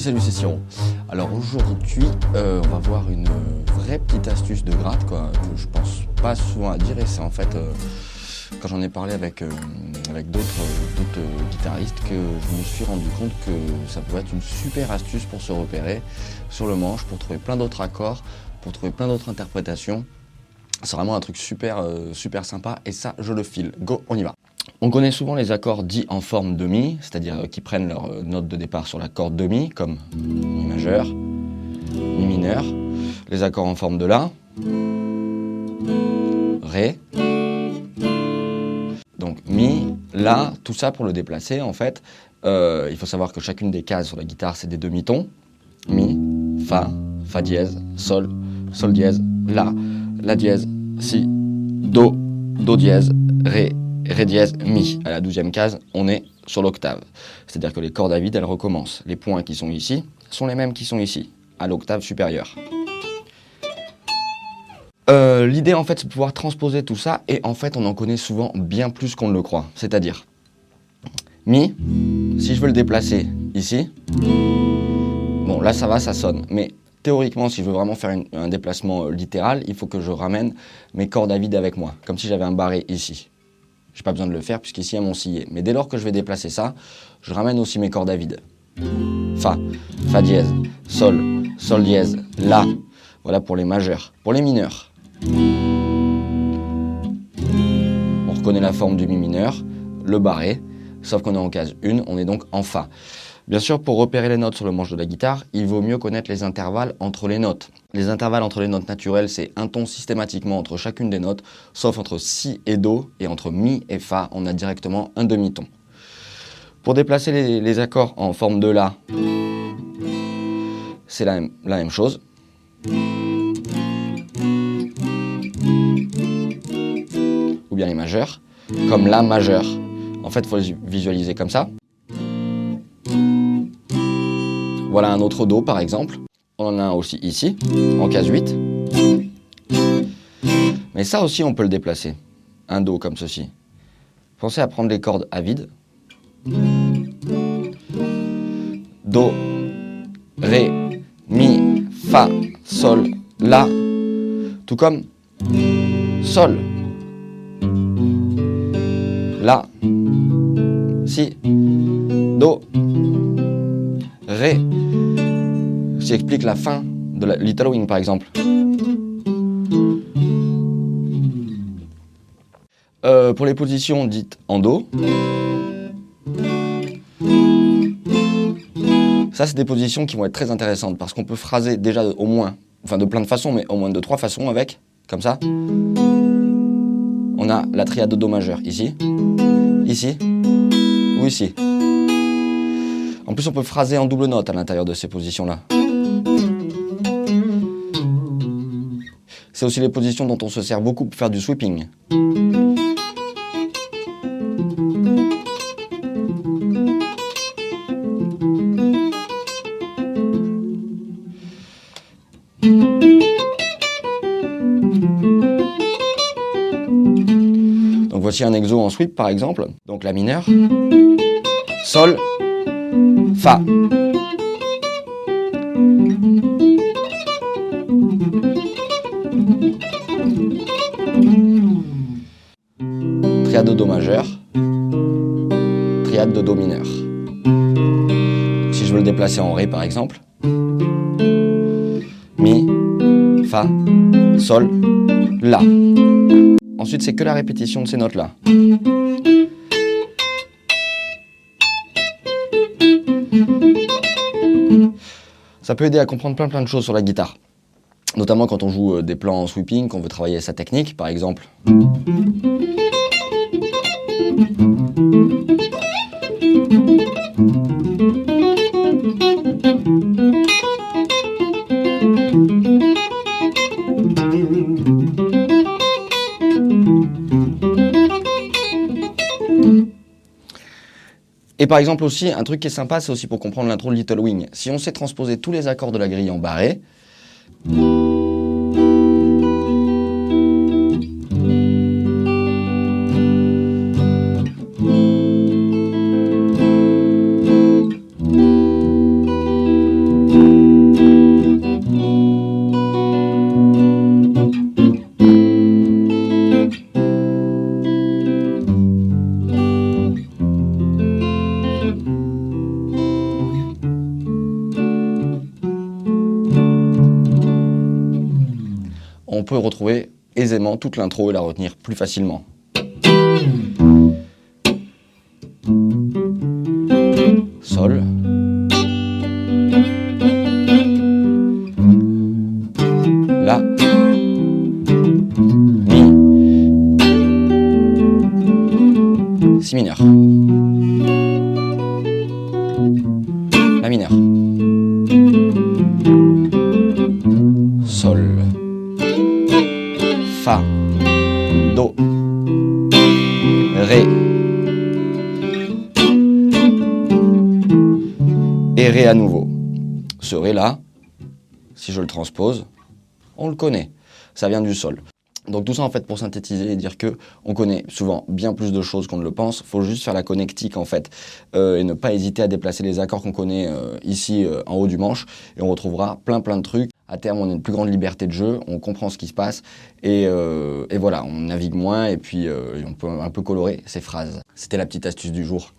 Salut, c'est. Alors aujourd'hui, euh, on va voir une vraie petite astuce de gratte que je pense pas souvent à dire et c'est en fait euh, quand j'en ai parlé avec, euh, avec d'autres guitaristes que je me suis rendu compte que ça pouvait être une super astuce pour se repérer sur le manche, pour trouver plein d'autres accords, pour trouver plein d'autres interprétations. C'est vraiment un truc super, super sympa et ça, je le file. Go, on y va. On connaît souvent les accords dits en forme de mi, c'est-à-dire euh, qui prennent leur euh, note de départ sur la corde de mi, comme mi majeur, mi mineur. Les accords en forme de la, ré. Donc mi, la, tout ça pour le déplacer en fait. Euh, il faut savoir que chacune des cases sur la guitare c'est des demi-tons. Mi, fa, fa dièse, sol, sol dièse, la, la dièse, si, do, do dièse, ré, Ré dièse, Mi. À la douzième case, on est sur l'octave. C'est-à-dire que les cordes à vide, elles recommencent. Les points qui sont ici sont les mêmes qui sont ici, à l'octave supérieure. Euh, l'idée, en fait, c'est de pouvoir transposer tout ça, et en fait, on en connaît souvent bien plus qu'on ne le croit. C'est-à-dire, Mi, si je veux le déplacer ici, bon, là, ça va, ça sonne. Mais théoriquement, si je veux vraiment faire un déplacement euh, littéral, il faut que je ramène mes cordes à vide avec moi, comme si j'avais un barré ici. J'ai pas besoin de le faire puisqu'ici il y a mon sillet. Mais dès lors que je vais déplacer ça, je ramène aussi mes cordes à vide. Fa, Fa dièse, Sol, Sol dièse, La. Voilà pour les majeurs. Pour les mineurs, on reconnaît la forme du mi mineur, le barré, sauf qu'on est en case 1, on est donc en Fa. Bien sûr, pour repérer les notes sur le manche de la guitare, il vaut mieux connaître les intervalles entre les notes. Les intervalles entre les notes naturelles, c'est un ton systématiquement entre chacune des notes, sauf entre Si et Do, et entre Mi et Fa, on a directement un demi-ton. Pour déplacer les, accords en forme de La, c'est la, la même chose. Ou bien les majeurs, comme La majeur. En fait, il faut les visualiser comme ça. Voilà un autre Do par exemple. On en a un aussi ici, en case 8. Mais ça aussi, on peut le déplacer. Un Do comme ceci. Pensez à prendre les cordes à vide. Do, Ré, Mi, Fa, Sol, La. Tout comme Sol, La, Si, Do, Ré, qui explique la fin de la Little Wing par exemple. Euh, pour les positions dites en Do, ça c'est des positions qui vont être très intéressantes parce qu'on peut phraser déjà au moins, enfin de plein de façons, mais au moins de trois façons avec, comme ça. On a la triade de Do majeur ici, ici ou ici. En plus, on peut phraser en double note à l'intérieur de ces positions-là. C'est aussi les positions dont on se sert beaucoup pour faire du sweeping. Donc voici un exo en sweep par exemple. Donc la mineure, sol, fa. triade de Do majeur, triade de Do mineur. Si je veux le déplacer en Ré par exemple, Mi, Fa, Sol, La. Ensuite, c'est que la répétition de ces notes-là. Ça peut aider à comprendre plein plein de choses sur la guitare. Notamment quand on joue euh, des plans en sweeping, qu'on veut travailler sa technique, par exemple. Et par exemple aussi, un truc qui est sympa, c'est aussi pour comprendre l'intro de Little Wing. Si on sait transposer tous les accords de la grille en barré, peut retrouver aisément toute l'intro et la retenir plus facilement. Sol. La. Si mineur. Ré. Et Ré à nouveau. Ce Ré là, si je le transpose, on le connaît. Ça vient du sol. Donc tout ça en fait pour synthétiser et dire que on connaît souvent bien plus de choses qu'on ne le pense. Faut juste faire la connectique en fait euh, et ne pas hésiter à déplacer les accords qu'on connaît euh, ici euh, en haut du manche et on retrouvera plein plein de trucs. À terme, on a une plus grande liberté de jeu, on comprend ce qui se passe et, et voilà, on navigue moins et puis on peut un peu colorer ses phrases. C'était la petite astuce du jour.